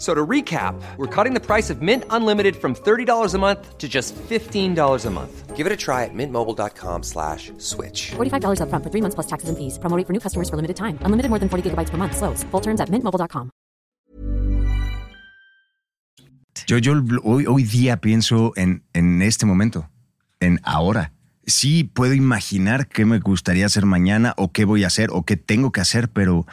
So to recap, we're cutting the price of Mint Unlimited from $30 a month to just $15 a month. Give it a try at mintmobile.com slash switch. $45 upfront for three months plus taxes and fees. Promoting for new customers for limited time. Unlimited more than 40 gigabytes per month. Slows. Full terms at mintmobile.com. Yo, yo hoy, hoy día pienso en, en este momento, en ahora. Sí puedo imaginar qué me gustaría hacer mañana o qué voy a hacer o qué tengo que hacer, pero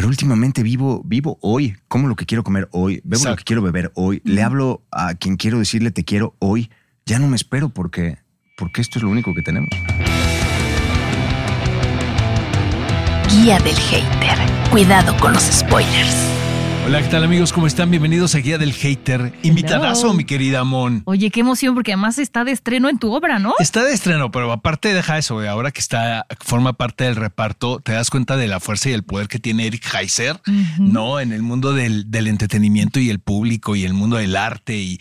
pero últimamente vivo, vivo hoy, como lo que quiero comer hoy, bebo lo que quiero beber hoy, le hablo a quien quiero decirle te quiero hoy. Ya no me espero porque, porque esto es lo único que tenemos. Guía del hater. Cuidado con los spoilers. Hola, ¿qué tal amigos? ¿Cómo están? Bienvenidos a Guía del Hater. Invitadazo, mi querida Mon. Oye, qué emoción, porque además está de estreno en tu obra, ¿no? Está de estreno, pero aparte deja eso, ahora que está, forma parte del reparto, te das cuenta de la fuerza y el poder que tiene Eric Heiser, ¿no? En el mundo del, entretenimiento y el público y el mundo del arte y,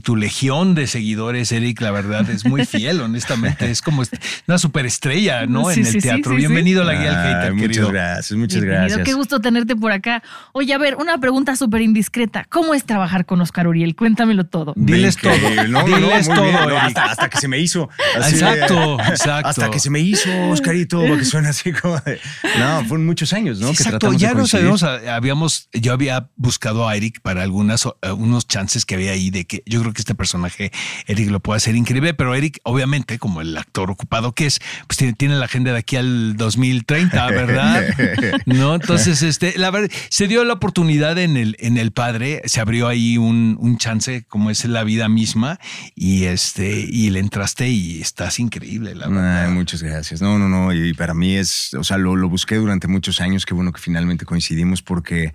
tu legión de seguidores, Eric, la verdad es muy fiel, honestamente. Es como una superestrella, ¿no? en el teatro. Bienvenido a la Guía del Hater, Muchas gracias, muchas gracias. Qué gusto tenerte por acá. Oye, a ver, una pregunta súper indiscreta. ¿Cómo es trabajar con Oscar Uriel? Cuéntamelo todo. Diles todo. Diles todo. hasta, que se me hizo. exacto, exacto. Hasta que se me hizo, Oscarito, que suena así como de... No, fueron muchos años, ¿no? exacto, ya no sabemos, habíamos, yo había buscado a Eric para algunas, eh, unos chances que había ahí de que yo creo que este personaje, Eric, lo puede hacer increíble, pero Eric, obviamente, como el actor ocupado que es, pues tiene, tiene la agenda de aquí al 2030, ¿verdad? no, entonces, este, la verdad, se dio la oportunidad en en el, padre se abrió ahí un, chance, como es la vida misma, y este, y le entraste y estás increíble, la verdad. muchas gracias. No, no, no. Y para mí es, o sea, lo, busqué durante muchos años. Qué bueno que finalmente coincidimos porque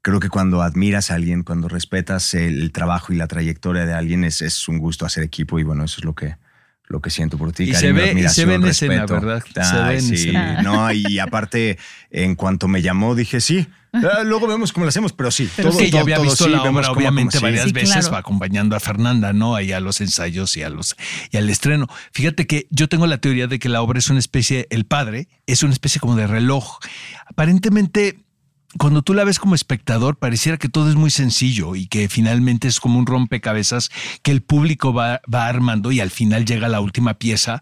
creo que cuando admiras a alguien, cuando respetas el, trabajo y la trayectoria de alguien, es, es un gusto hacer equipo y bueno, eso es lo que, lo que siento por ti. Y se ve, y se ve en escena, ¿verdad? se ve en sí. No, y aparte, en cuanto me llamó, dije sí. Ah, luego vemos cómo lo hacemos, pero sí. Pero todo, que ya había visto la obra, obviamente, varias veces, va acompañando a Fernanda, ¿no? Ahí a los ensayos y, a los, y al estreno. Fíjate que yo tengo la teoría de que la obra es una especie, el padre es una especie como de reloj. Aparentemente cuando tú la ves como espectador, pareciera que todo es muy sencillo y que finalmente es como un rompecabezas que el público va, armando y al final llega la última pieza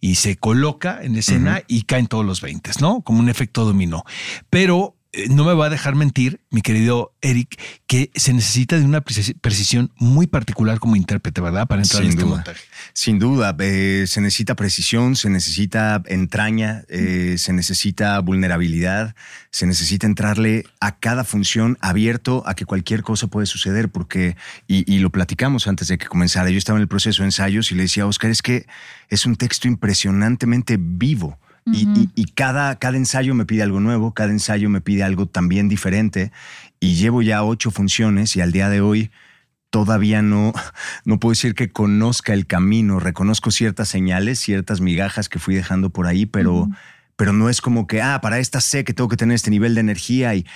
y se coloca en escena y caen todos los 20, ¿no? Como un efecto dominó. Pero no me va a dejar mentir, mi querido Eric, que se necesita de una precisión muy particular como intérprete, ¿verdad? Para entrar en este montaje. Sin duda, eh, se necesita precisión, se necesita entraña, eh, se necesita vulnerabilidad, se necesita entrarle a cada función abierto a que cualquier cosa puede suceder, porque, y, y lo platicamos antes de que comenzara, yo estaba en el proceso de ensayos y le decía a Oscar, es que es un texto impresionantemente vivo y, cada, cada ensayo me pide algo nuevo, cada ensayo me pide algo también diferente. Y llevo ya ocho funciones y al día de hoy todavía no, no puedo decir que conozca el camino. Reconozco ciertas señales, ciertas migajas que fui dejando por ahí, pero, pero no es como que, ah, para esta sé que tengo que tener este nivel de energía y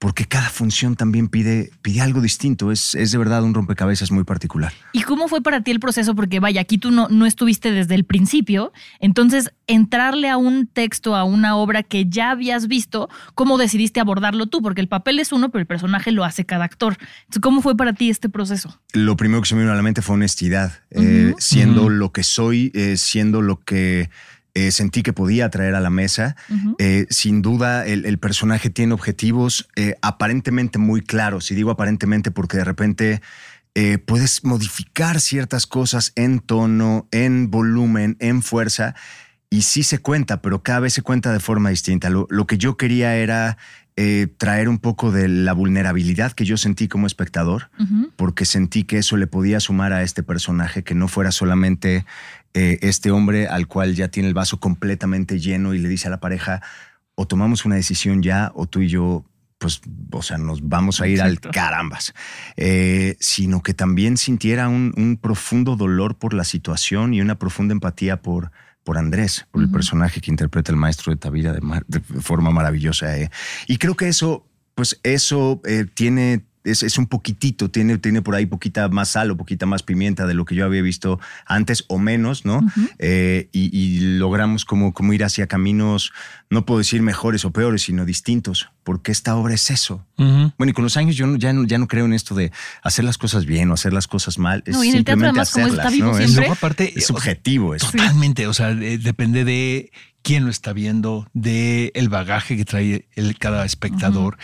porque cada función también pide, pide algo distinto. Es, es, de verdad un rompecabezas muy particular. ¿Y cómo fue para ti el proceso? Porque vaya, aquí tú no, no estuviste desde el principio. Entonces, entrarle a un texto, a una obra que ya habías visto, ¿cómo decidiste abordarlo tú? Porque el papel es uno, pero el personaje lo hace cada actor. Entonces, ¿cómo fue para ti este proceso? Lo primero que se me vino a la mente fue honestidad. Eh, siendo lo que soy, eh, siendo lo que eh, sentí que podía traer a la mesa. Eh, sin duda, el, personaje tiene objetivos eh, aparentemente muy claros. Y digo aparentemente porque de repente puedes modificar ciertas cosas en tono, en volumen, en fuerza. Y sí se cuenta, pero cada vez se cuenta de forma distinta. Lo, que yo quería era traer un poco de la vulnerabilidad que yo sentí como espectador, porque sentí que eso le podía sumar a este personaje, que no fuera solamente eh, este hombre al cual ya tiene el vaso completamente lleno y le dice a la pareja, o tomamos una decisión ya, o tú y yo, pues, o sea, nos vamos a ir al carambas, eh, sino que también sintiera un, profundo dolor por la situación y una profunda empatía por, por Andrés, por el personaje que interpreta el maestro de Tavira de, forma maravillosa. Eh. Y creo que eso, pues eso eh, tiene es, un poquitito, tiene, tiene por ahí poquita más sal o poquita más pimienta de lo que yo había visto antes o menos, ¿no? Eh, y, logramos como, como ir hacia caminos, no puedo decir mejores o peores, sino distintos, porque esta obra es eso. Bueno, y con los años yo ya, no, ya no creo en esto de hacer las cosas bien o hacer las cosas mal. No, y en el teatro además como está vivo siempre. Es, aparte, es subjetivo eso. Totalmente, o sea, depende de quién lo está viendo, de el bagaje que trae el, cada espectador.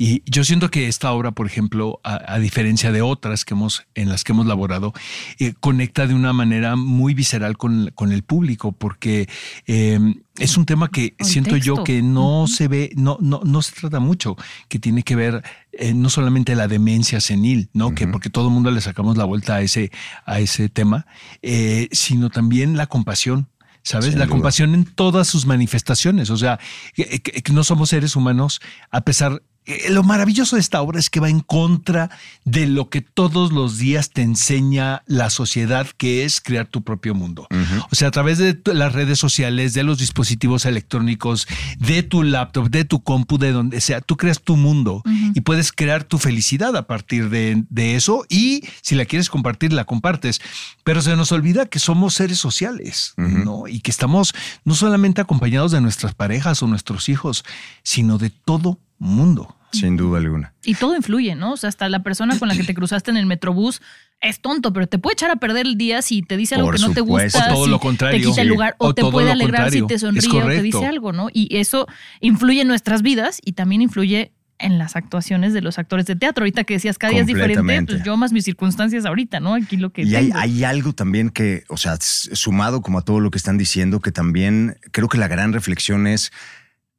Y yo siento que esta obra, por ejemplo, a, diferencia de otras que hemos, en las que hemos laborado, eh, conecta de una manera muy visceral con, con el público, porque em, es un tema que siento yo que no se ve, no, no, no se trata mucho, que tiene que ver eh, no solamente la demencia senil, ¿no? Que porque todo el mundo le sacamos la vuelta a ese, a ese tema, eh, sino también la compasión ¿sabes? la compasión en todas sus manifestaciones. O sea, que, no somos seres humanos, a pesar, lo maravilloso de esta obra es que va en contra de lo que todos los días te enseña la sociedad, que es crear tu propio mundo. O sea, a través de las redes sociales, de los dispositivos electrónicos, de tu laptop, de tu compu, de donde sea, tú creas tu mundo y puedes crear tu felicidad a partir de, eso y si la quieres compartir, la compartes. Pero se nos olvida que somos seres sociales, ¿no? Y que estamos no solamente acompañados de nuestras parejas o nuestros hijos, sino de todo mundo. Sin duda alguna. Y todo influye, ¿no? O sea, hasta la persona con la que te cruzaste en el metrobús es tonto, pero te puede echar a perder el día si te dice algo que no te gusta. O todo lo contrario. Te quita el lugar. O, te puede alegrar si te sonríe o te dice algo, ¿no? Y eso influye en nuestras vidas y también influye en las actuaciones de los actores de teatro. Ahorita que decías cada día es diferente, pues yo más mis circunstancias ahorita, ¿no? Aquí lo que. Y hay, hay, algo también que, o sea, sumado como a todo lo que están diciendo, que también creo que la gran reflexión es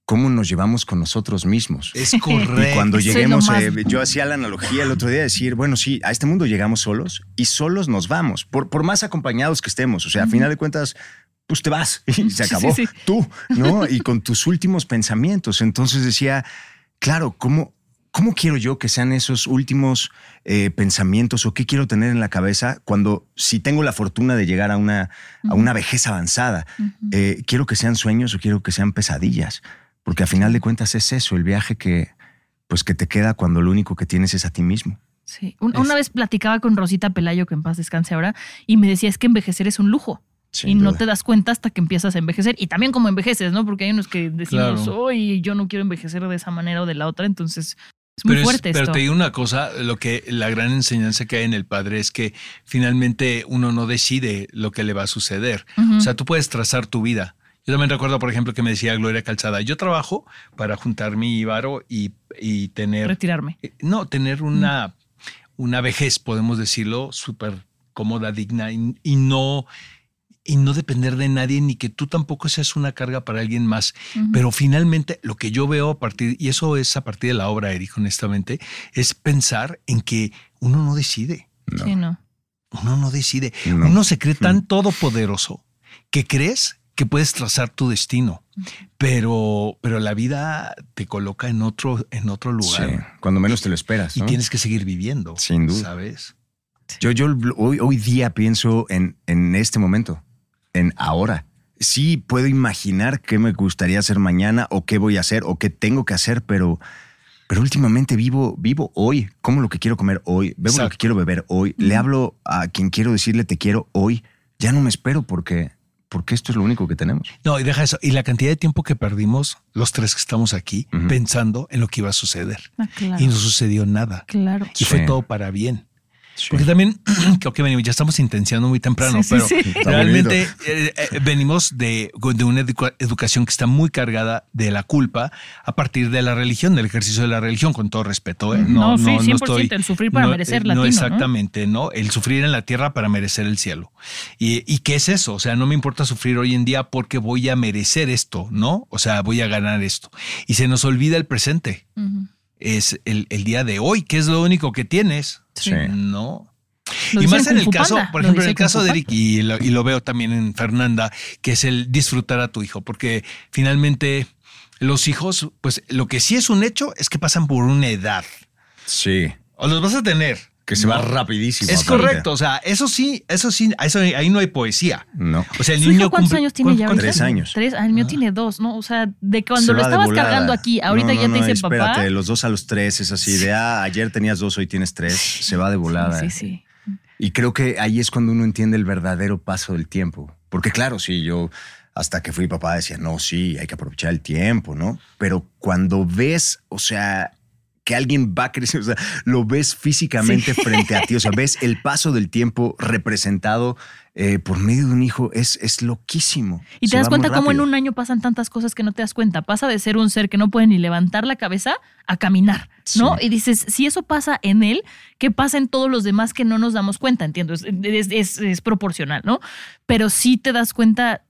cómo nos llevamos con nosotros mismos. Es correcto. Y cuando lleguemos, eh, yo hacía la analogía el otro día de decir, bueno, sí, a este mundo llegamos solos y solos nos vamos, por, por más acompañados que estemos. O sea, a final de cuentas, pues te vas y se acabó. Tú, ¿no? Y con tus últimos pensamientos. Entonces decía, claro, ¿cómo, ¿cómo quiero yo que sean esos últimos eh, pensamientos o qué quiero tener en la cabeza cuando, si tengo la fortuna de llegar a una, a una vejez avanzada, eh, quiero que sean sueños o quiero que sean pesadillas? Porque a final de cuentas es eso, el viaje que, pues que te queda cuando lo único que tienes es a ti mismo. Sí. una vez platicaba con Rosita Pelayo, que en paz descanse ahora, y me decía es que envejecer es un lujo. y no te das cuenta hasta que empiezas a envejecer. Y también como envejeces, ¿no? Porque hay unos que decimos, hoy yo no quiero envejecer de esa manera o de la otra. Entonces, es muy fuerte Pero te digo una cosa, lo que la gran enseñanza que hay en el padre es que finalmente uno no decide lo que le va a suceder. O sea, tú puedes trazar tu vida, yo también recuerdo, por ejemplo, que me decía Gloria Calzada, yo trabajo para juntar mi varo y, tener... Retirarme. Eh, no, tener una, una vejez, podemos decirlo, súper cómoda, digna y, no y no depender de nadie ni que tú tampoco seas una carga para alguien más. Pero finalmente lo que yo veo a partir, y eso es a partir de la obra, Eric, honestamente, es pensar en que uno no decide. Sí, no. Uno no decide. Uno se cree tan todopoderoso que crees que puedes trazar tu destino, pero, pero la vida te coloca en otro, en otro lugar. Sí, cuando menos te lo esperas. Y tienes que seguir viviendo. Sin duda. ¿Sabes? Yo, yo hoy, hoy día pienso en, en este momento, en ahora. Sí puedo imaginar qué me gustaría hacer mañana o qué voy a hacer o qué tengo que hacer, pero, pero últimamente vivo, vivo hoy, como lo que quiero comer hoy, bebo lo que quiero beber hoy, le hablo a quien quiero decirle te quiero hoy. Ya no me espero porque porque esto es lo único que tenemos. No, y deja eso. Y la cantidad de tiempo que perdimos, los tres que estamos aquí, pensando en lo que iba a suceder. Ah, y no sucedió nada. Claro. Y fue todo para bien. Porque también, creo que venimos, ya estamos intenciando muy temprano, pero realmente eh, eh, venimos de, de una educación que está muy cargada de la culpa a partir de la religión, del ejercicio de la religión, con todo respeto. ¿eh? No, no, sí, 100% estoy, el sufrir para merecer la No, exactamente, ¿no? El sufrir en la tierra para merecer el cielo. Y, ¿Y qué es eso? O sea, no me importa sufrir hoy en día porque voy a merecer esto, ¿no? O sea, voy a ganar esto. Y se nos olvida el presente es el, día de hoy, que es lo único que tienes. Sí. No. y más en el caso, por ejemplo, en el caso de Eric, y lo, veo también en Fernanda, que es el disfrutar a tu hijo, porque finalmente los hijos, pues lo que sí es un hecho es que pasan por una edad. Sí. O los vas a tener. Que se va rapidísimo. Es correcto, o sea, eso sí, eso sí, eso, ahí no hay poesía. No. O sea, el ¿Su niño hijo cuántos cumple- años tiene ya ¿cuántos- ahorita? Tres años. Tres, ah, el mío tiene dos, ¿no? O sea, de cuando Se lo estabas cargando aquí, ahorita No, ya no, te no, dice espérate, papá. los dos a los tres es así de, ah, ayer tenías dos, hoy tienes tres. Se va de volada. Sí, sí. Y creo que ahí es cuando uno entiende el verdadero paso del tiempo. Porque claro, sí, yo hasta que fui papá decía, no, sí, hay que aprovechar el tiempo, ¿no? Pero cuando ves, o sea, que alguien va a crecer, o sea, lo ves físicamente frente a ti, o sea, ves el paso del tiempo representado eh, por medio de un hijo, es, es loquísimo. Y Se te das cuenta cómo en un año pasan tantas cosas que no te das cuenta. Pasa de ser un ser que no puede ni levantar la cabeza a caminar, ¿no? Sí. Y dices, si eso pasa en él, ¿qué pasa en todos los demás que no nos damos cuenta? Entiendo, es, es- es- es proporcional, ¿no? Pero sí te das cuenta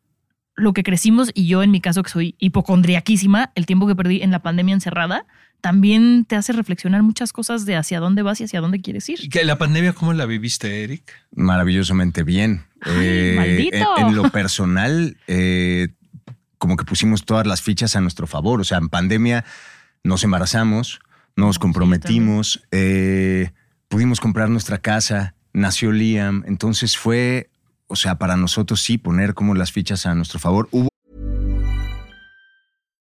lo que crecimos y yo en mi caso que soy hipocondriaquísima, el tiempo que perdí en la pandemia encerrada, también te hace reflexionar muchas cosas de hacia dónde vas y hacia dónde quieres ir. ¿Y que ¿La pandemia cómo la viviste, Eric? maravillosamente bien. Ay, maldito. en, en lo personal, eh, como que pusimos todas las fichas a nuestro favor. O sea, en pandemia nos embarazamos, nos comprometimos, eh, pudimos comprar nuestra casa, nació Liam. Entonces fue, o sea, para nosotros sí poner como las fichas a nuestro favor. Hubo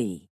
see.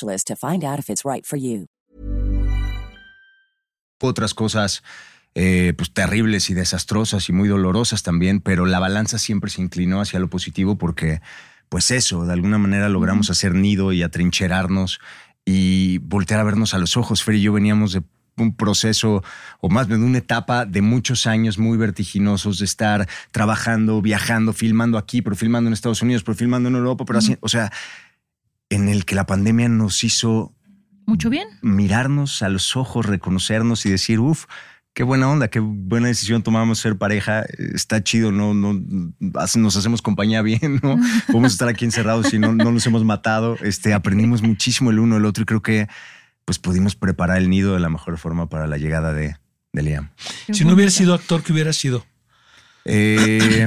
to find out if it's right for you. otras cosas eh, pues terribles y desastrosas y muy dolorosas también, pero la balanza siempre se inclinó hacia lo positivo porque, pues eso, de alguna manera logramos hacer nido y atrincherarnos y voltear a vernos a los ojos. Fer y yo veníamos de un proceso, o más bien de una etapa de muchos años muy vertiginosos de estar trabajando, viajando, filmando aquí, pero filmando en Estados Unidos, pero filmando en Europa, pero así, o sea, en el que la pandemia nos hizo Mucho bien. mirarnos a los ojos, reconocernos y decir, uff, qué buena onda, qué buena decisión tomamos ser pareja, está chido, no, no, nos hacemos compañía bien, ¿no? Podemos estar aquí encerrados y no, no nos hemos matado, este, aprendimos muchísimo el uno del otro y creo que pues pudimos preparar el nido de la mejor forma para la llegada de, de Liam. Si no hubiera sido actor, ¿qué hubiera sido? Eh,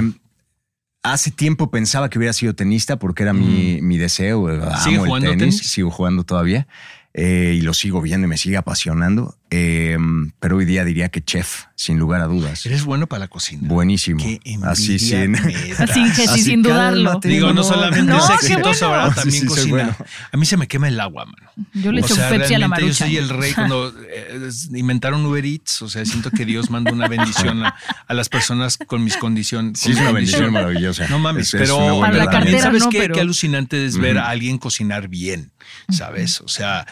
hace tiempo pensaba que hubiera sido tenista porque era mi, mi deseo. Amo Mm. ¿Sigue el jugando tenis, tenis? Sigo jugando todavía eh, y lo sigo viendo y me sigue apasionando. Eh, pero hoy día diría que chef, sin lugar a dudas. Eres bueno para la cocina. Buenísimo. Qué Así sin. Así que sí, sin dudarlo. Digo, no solamente No, es exitoso. Sí, También sí, cocina. bueno. A mí se me quema el agua, mano. Yo le O echo sea, Pepsi a la realmente marucha. Yo soy el rey cuando eh, es- inventaron Uber Eats. O sea, siento que Dios manda una bendición a, a las personas con mis condiciones. Sí, es una bendición maravillosa. No mames, Es- es pero la también sabes no, qué, pero- qué alucinante es ver a alguien cocinar bien, ¿sabes? O sea,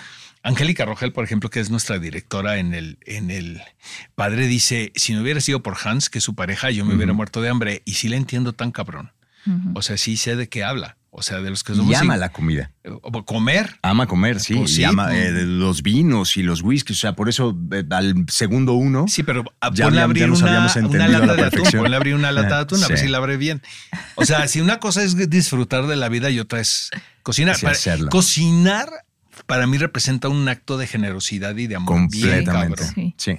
Angélica Rogel, por ejemplo, que es nuestra directora en el, en el padre, dice: si no hubiera sido por Hans, que es su pareja, yo me hubiera muerto de hambre. Y sí le entiendo tan cabrón. O sea, sí sé de qué habla. O sea, de los que somos. Y ama la comida. Comer. Ama comer, sí. Pues sí, y ama pues. eh, los vinos y los whiskies. O sea, por eso eh, al segundo uno. Sí, pero a- Ya ponle abrir ya nos una, habíamos una a lata la de atún. perfección. Ponle abrir una lata de atún, a ver si la abre bien. O sea, si una cosa es disfrutar de la vida y otra es cocinar. Para- cocinar para mí representa un acto de generosidad y de amor. bien Completamente. cabrón. Sí. Sí.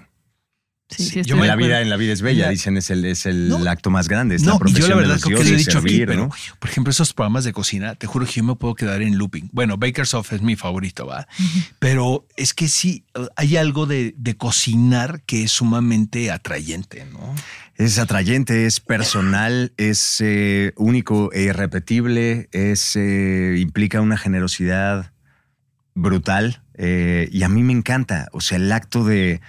Sí, yo de me- la vida en la vida es bella, La- dicen, es el, es el No. acto más grande. Es la No, y yo la de verdad los creo que lo he dicho aquí, servir, pero ¿no? por ejemplo, esos programas de cocina, te juro que yo me puedo quedar en looping. Bueno, Bakersoft es mi favorito, ¿va? Pero es que sí, hay algo de, de cocinar que es sumamente atrayente, ¿no? Es atrayente, es personal, es eh, único e irrepetible, es, eh, implica una generosidad brutal eh, y a mí me encanta. O sea, el acto de,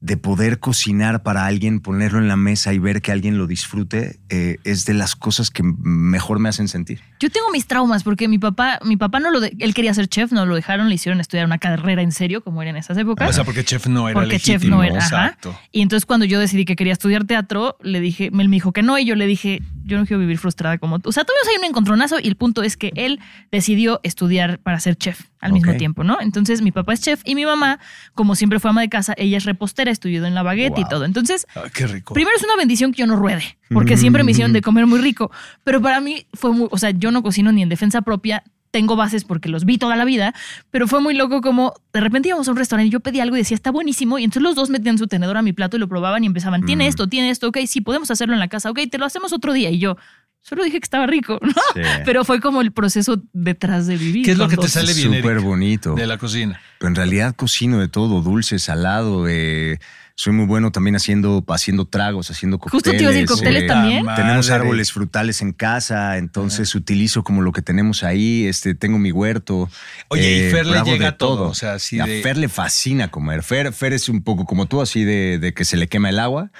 de poder cocinar para alguien, ponerlo en la mesa y ver que alguien lo disfrute eh, es de las cosas que mejor me hacen sentir. Yo tengo mis traumas porque mi papá, mi papá no lo, de- él quería ser chef, no lo dejaron, le hicieron estudiar una carrera en serio, como era en esas épocas. O sea, porque chef no era porque legítimo. chef no era, ajá. Y entonces cuando yo decidí que quería estudiar teatro, le dije, él me dijo que no y yo le dije, yo no quiero vivir frustrada como tú. O sea, tuvimos ahí un encontronazo y el punto es que él decidió estudiar para ser chef al mismo tiempo, ¿no? Entonces mi papá es chef y mi mamá, como siempre fue ama de casa, ella es repostera, estudió en la baguette y todo. Entonces, Ay, qué rico. Primero es una bendición que yo no ruede, porque siempre me hicieron de comer muy rico, pero para mí fue muy, o sea, yo no cocino ni en defensa propia, tengo bases porque los vi toda la vida, pero fue muy loco como de repente íbamos a un restaurante y yo pedí algo y decía, está buenísimo, y entonces los dos metían su tenedor a mi plato y lo probaban y empezaban, tiene esto, tiene esto, ok, sí, podemos hacerlo en la casa, ok, te lo hacemos otro día, y yo... Solo dije que estaba rico, ¿no? Sí. Pero fue como el proceso detrás de vivir. ¿Qué es lo que te dos. sale bien, Súper bonito. de la cocina? Pero en realidad cocino de todo, dulce, salado. eh, soy muy bueno también haciendo, haciendo tragos, haciendo cócteles. Justo te iba a decir, ¿cócteles eh, también? Madre. Tenemos árboles frutales en casa, entonces utilizo como lo que tenemos ahí. Este, tengo mi huerto. Oye, y Fer le llega de todo, o sea, así a de- Fer le fascina comer. Fer, Fer es un poco como tú, así de, de que se le quema el agua.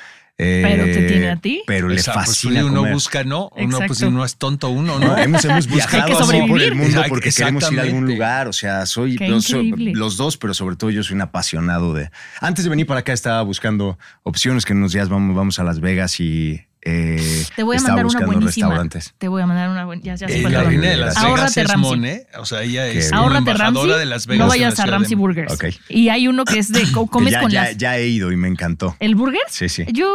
Eh, Pero te tiene a ti. Pero le O sea, pues, fascina uno comer. busca, ¿no? Uno, pues Exacto. si no es tonto uno, ¿no? No, hemos, hemos buscado así por sobrevivir. el mundo porque queremos ir a algún lugar. O sea, soy, los dos, pero sobre todo yo soy un apasionado de. Antes de venir para acá estaba buscando opciones que en unos días vamos, vamos a Las Vegas y eh, Te voy a mandar una buenísima. restaurantes. Te voy a mandar una buena. Ya, ya sé Eh, la reina de. Las Vegas es Ramsey. Mone. O sea, ella es una embajadora Ramsey. de Las Vegas. No vayas a Ramsey. Burgers. Ok. Y hay uno que es de comes ya, con ya, las. ya he ido y me encantó. ¿El burger? Sí, sí. Yo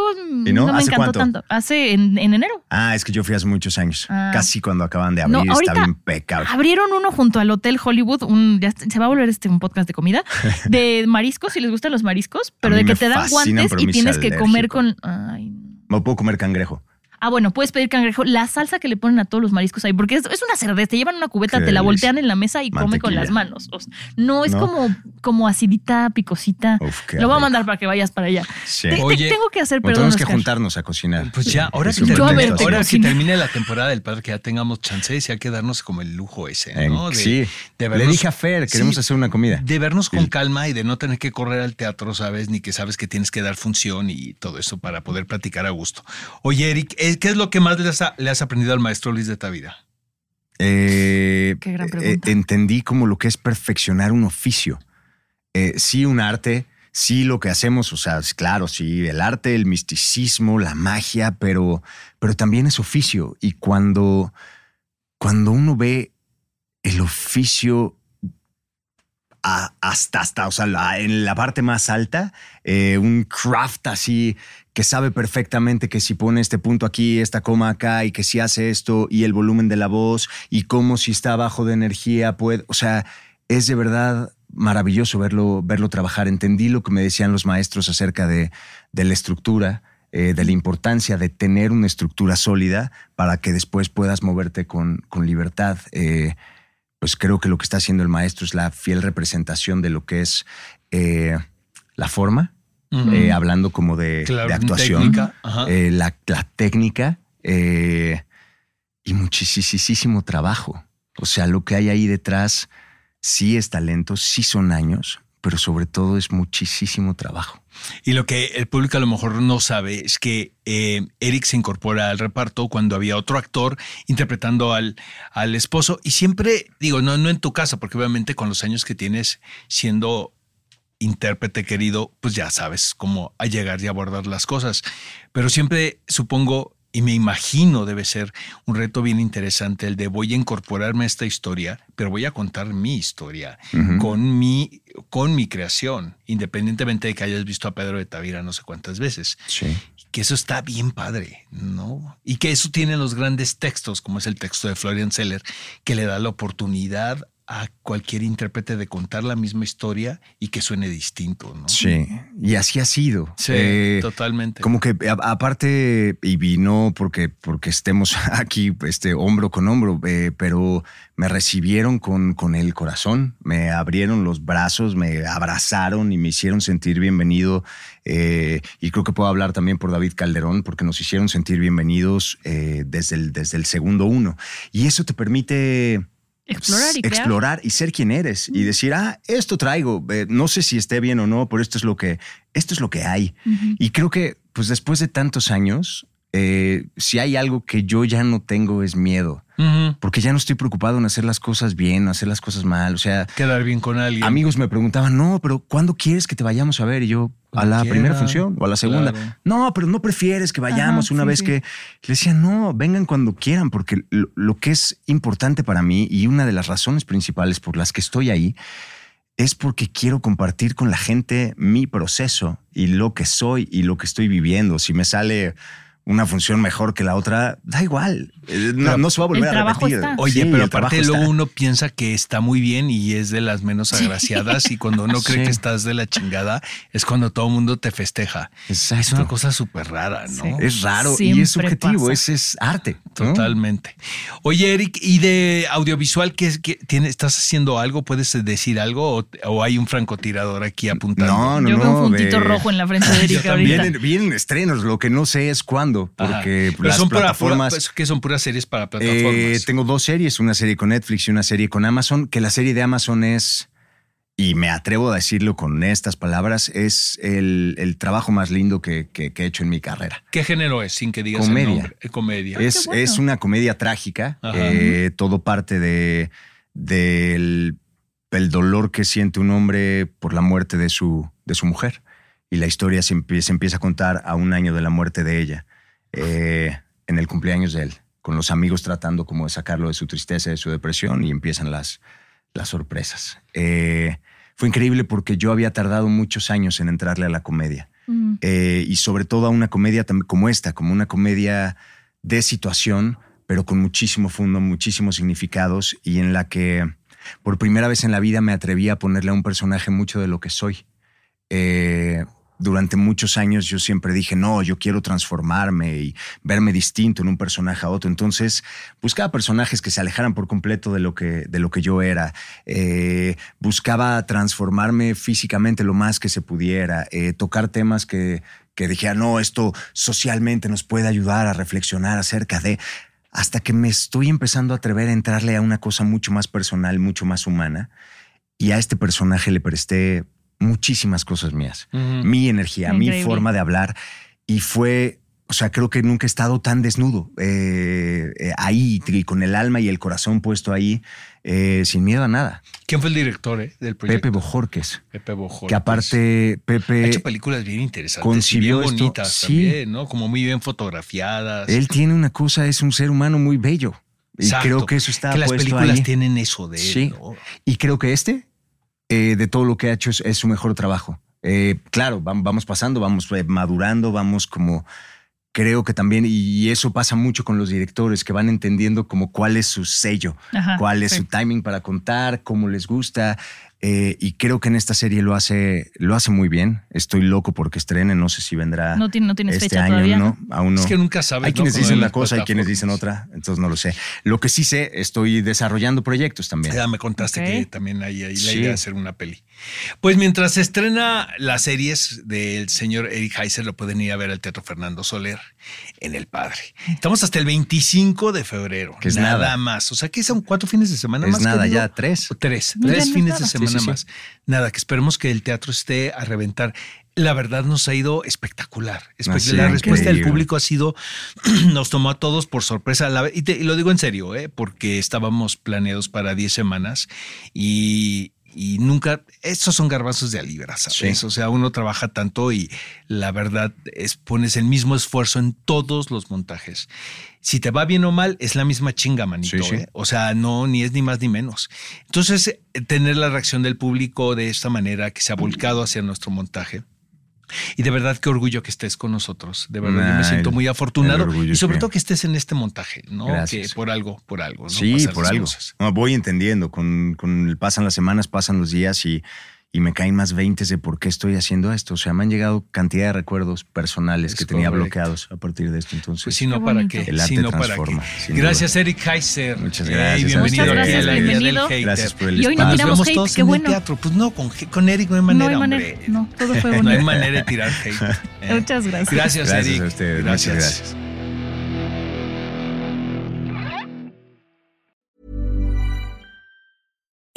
¿Y no? no, me ¿Hace encantó cuánto? tanto. Hace en, en enero. Ah, es que yo fui hace muchos años. Ah. Casi cuando acaban de No, abrir. ahorita está impecable. Abrieron uno junto al Hotel Hollywood, un, ya se va a volver este un podcast de comida, de mariscos, si les gustan los mariscos, pero de que te dan guantes y tienes es que comer con. Ay, no. No puedo comer cangrejo. Ah, bueno, puedes pedir cangrejo. La salsa que le ponen a todos los mariscos ahí, porque es, es una cerdez. Te llevan una cubeta, Qué te la voltean en la mesa y come con las manos. O sea, no es ¿No? como, como acidita, picosita. Uf, qué Lo voy a mandar para que vayas para allá. Sí. Te- te- Oye, tengo que hacer, Bueno, perdón. tenemos que Oscar. juntarnos a cocinar. Pues ya, ahora, Es que, termine, ver, te ahora que cocino. termine la temporada del padre, que ya tengamos chance, sí hay que darnos como el lujo ese, ¿no? De- sí. de Le dije a Fer, queremos hacer una comida. De vernos con Sí. calma y de no tener que correr al teatro, ¿sabes? Ni que sabes que tienes que dar función y todo eso para poder platicar a gusto. Oye, Eric, ¿eh, ¿qué es lo que más le has, le has aprendido al maestro Luis de Tavira? Eh, Qué gran eh, pregunta. entendí como lo que es perfeccionar un oficio. Eh, sí, un arte, sí lo que hacemos, o sea, es claro, sí, el arte, el misticismo, la magia, pero, pero también es oficio. Y cuando, cuando uno ve el oficio a- hasta, hasta, o sea, la- en la parte más alta, eh, un craft así que sabe perfectamente que si pone este punto aquí, esta coma acá y que si hace esto y el volumen de la voz y cómo si está bajo de energía puede, o sea, es de verdad maravilloso verlo, verlo trabajar. Entendí lo que me decían los maestros acerca de, de la estructura, eh, de la importancia de tener una estructura sólida para que después puedas moverte con, con libertad. Eh, pues creo que lo que está haciendo el maestro es la fiel representación de lo que es eh, la forma, eh, hablando como de, Claro, de actuación, técnica, eh, la, la técnica eh, y muchísimo trabajo. O sea, lo que hay ahí detrás sí es talento, sí son años, pero sobre todo es muchísimo trabajo. Y lo que el público a lo mejor no sabe es que eh, Eric se incorpora al reparto cuando había otro actor interpretando al, al esposo. Y siempre, digo, no, no en tu casa, porque obviamente con los años que tienes siendo intérprete querido, pues ya sabes cómo a llegar y abordar las cosas. Pero siempre supongo y me imagino debe ser un reto bien interesante el de voy a incorporarme a esta historia, pero voy a contar mi historia con, mi, con mi creación, independientemente de que hayas visto a Pedro de Tavira no sé cuántas veces. Sí. Que eso está bien padre, ¿no? Y que eso tiene los grandes textos, como es el texto de Florian Seller, que le da la oportunidad a cualquier intérprete de contar la misma historia y que suene distinto, ¿no? Sí, y así ha sido. Sí, eh, totalmente. Como que aparte, y vino porque, porque estemos aquí este, hombro con hombro, eh, pero me recibieron con, con el corazón, me abrieron los brazos, me abrazaron y me hicieron sentir bienvenido. Eh, y creo que puedo hablar también por David Calderón, porque nos hicieron sentir bienvenidos desde, el, desde el segundo uno. Y eso te permite Explorar y Explorar y ser quien eres y decir, ah, esto traigo, eh, no sé si esté bien o no, pero esto es lo que, esto es lo que hay. Y creo que, pues después de tantos años, eh, si hay algo que yo ya no tengo es miedo. Porque ya no estoy preocupado en hacer las cosas bien, o hacer las cosas mal. O sea, quedar bien con alguien. Amigos me preguntaban, no, pero ¿cuándo quieres que te vayamos a ver? Y yo, a la primera función o a la segunda. No, pero no prefieres que vayamos una vez que. Le decía, no, vengan cuando quieran, porque lo, que es importante para mí y una de las razones principales por las que estoy ahí es porque quiero compartir con la gente mi proceso y lo que soy y lo que estoy viviendo. Si me sale una función mejor que la otra, da igual. Eh, no, se va a volver a repetir. Oye, pero aparte luego uno piensa que está muy bien y es de las menos agraciadas y cuando uno cree que estás de la chingada es cuando todo el mundo te festeja. Es una cosa súper rara, ¿no? Es raro y es subjetivo, es, es arte. Totalmente. Oye, Eric, ¿y de audiovisual qué, tiene, estás haciendo algo? ¿Puedes decir algo o, hay un francotirador aquí apuntando? No, no, Yo veo un puntito rojo en la frente de Eric ahorita. Vienen, estrenos, lo que no sé es cuándo porque las son plataformas... Pues, que son puras series para plataformas? Eh, tengo dos series, una serie con Netflix y una serie con Amazon, que la serie de Amazon es, y me atrevo a decirlo con estas palabras, es el, trabajo más lindo que, he hecho en mi carrera. ¿Qué género es, sin que digas comedia. el nombre? Comedia. Es, es una comedia trágica, eh, todo parte de, del el dolor que siente un hombre por la muerte de su, de su mujer. Y la historia se empieza a contar a un año de la muerte de ella. Eh, en el cumpleaños de él, con los amigos tratando como de sacarlo de su tristeza, de su depresión y empiezan las, las sorpresas. Eh, fue increíble porque yo había tardado muchos años en entrarle a la comedia mm. eh, y sobre todo a una comedia como esta, como una comedia de situación, pero con muchísimo fondo, muchísimos significados y en la que por primera vez en la vida me atreví a ponerle a un personaje mucho de lo que soy durante muchos años yo siempre dije, no, yo quiero transformarme y verme distinto en un personaje a otro. Entonces buscaba personajes que se alejaran por completo de lo que, de lo que yo era. Eh, buscaba transformarme físicamente lo más que se pudiera, eh, tocar temas que, que dije, no, esto socialmente nos puede ayudar a reflexionar acerca de... Hasta que me estoy empezando a atrever a entrarle a una cosa mucho más personal, mucho más humana. Y a este personaje le presté muchísimas cosas mías, mi energía, mi forma de hablar. Y fue, o sea, creo que nunca he estado tan desnudo, eh, eh, ahí, con el alma y el corazón puesto ahí, eh, sin miedo a nada. ¿Quién fue el director del proyecto? Pepe Bojorques. Pepe Bojorques. Que aparte, Pepe. Ha hecho películas bien interesantes. y bien bonitas sí. ¿no? Como muy bien fotografiadas. Él tiene una cosa, es un ser humano muy bello. Y creo que eso está que las películas tienen eso de él. Sí. Y creo que este eh, de todo lo que ha hecho es, su mejor trabajo. Eh, claro, vamos pasando, vamos eh, madurando, vamos como creo que también, y eso pasa mucho con los directores, que van entendiendo como cuál es su sello, cuál es su timing para contar, cómo les gusta. Eh, y creo que en esta serie lo hace, lo hace muy bien. Estoy loco porque estrene, no sé si vendrá no, tiene, no tienes este fecha año, todavía. ¿no? Aún no. Es que nunca sabes. Hay quienes dicen una cosa, hay quienes dicen otra, entonces no lo sé. Lo que sí sé, estoy desarrollando proyectos también. Ya me contaste que también hay, ahí la idea de hacer una peli. Pues mientras se estrena las series del señor Eric Heiser, lo pueden ir a ver al Teatro Fernando Soler en El Padre. Estamos hasta el 25 de febrero. Que es nada, más. O sea, que son cuatro fines de semana es más. nada, ya tres. Tres. tres fines de semana semana más. Nada, que esperemos que el teatro esté a reventar. La verdad nos ha ido espectacular. la respuesta del público ha sido, nos tomó a todos por sorpresa. y, y, lo digo en serio, ¿eh? porque estábamos planeados para 10 semanas y, y nunca, estos son garbanzos de libra, ¿sabes? O sea, uno trabaja tanto y la verdad es pones el mismo esfuerzo en todos los montajes. Si te va bien o mal, es la misma chinga, manito. ¿eh? O sea, no, ni es ni más ni menos. Entonces, tener la reacción del público de esta manera que se ha volcado hacia nuestro montaje y de verdad qué orgullo que estés con nosotros. De verdad, yo me siento muy afortunado. Y sobre todo que estés en este montaje, ¿no? Que por algo, por algo. ¿no? Sí, por algo. voy entendiendo. Con, con pasan las semanas, pasan los días y y me caen más 20 de por qué estoy haciendo esto. O sea, me han llegado cantidad de recuerdos personales que tenía bloqueados a partir de esto. Entonces, pues si no, ¿para qué? El arte transforma. Gracias, Eric Kaiser. Muchas gracias. bienvenido Muchas gracias, a bienvenido. Gracias por el Y hoy no tiramos hate, todos qué en bueno. El teatro. Pues no, con, con Eric no hay manera, no hay manera. hombre. No, todo fue bonito. no hay manera de tirar hate. ¿eh? Muchas gracias. Gracias, Gracias Eric. a ustedes. Muchas gracias.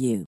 you.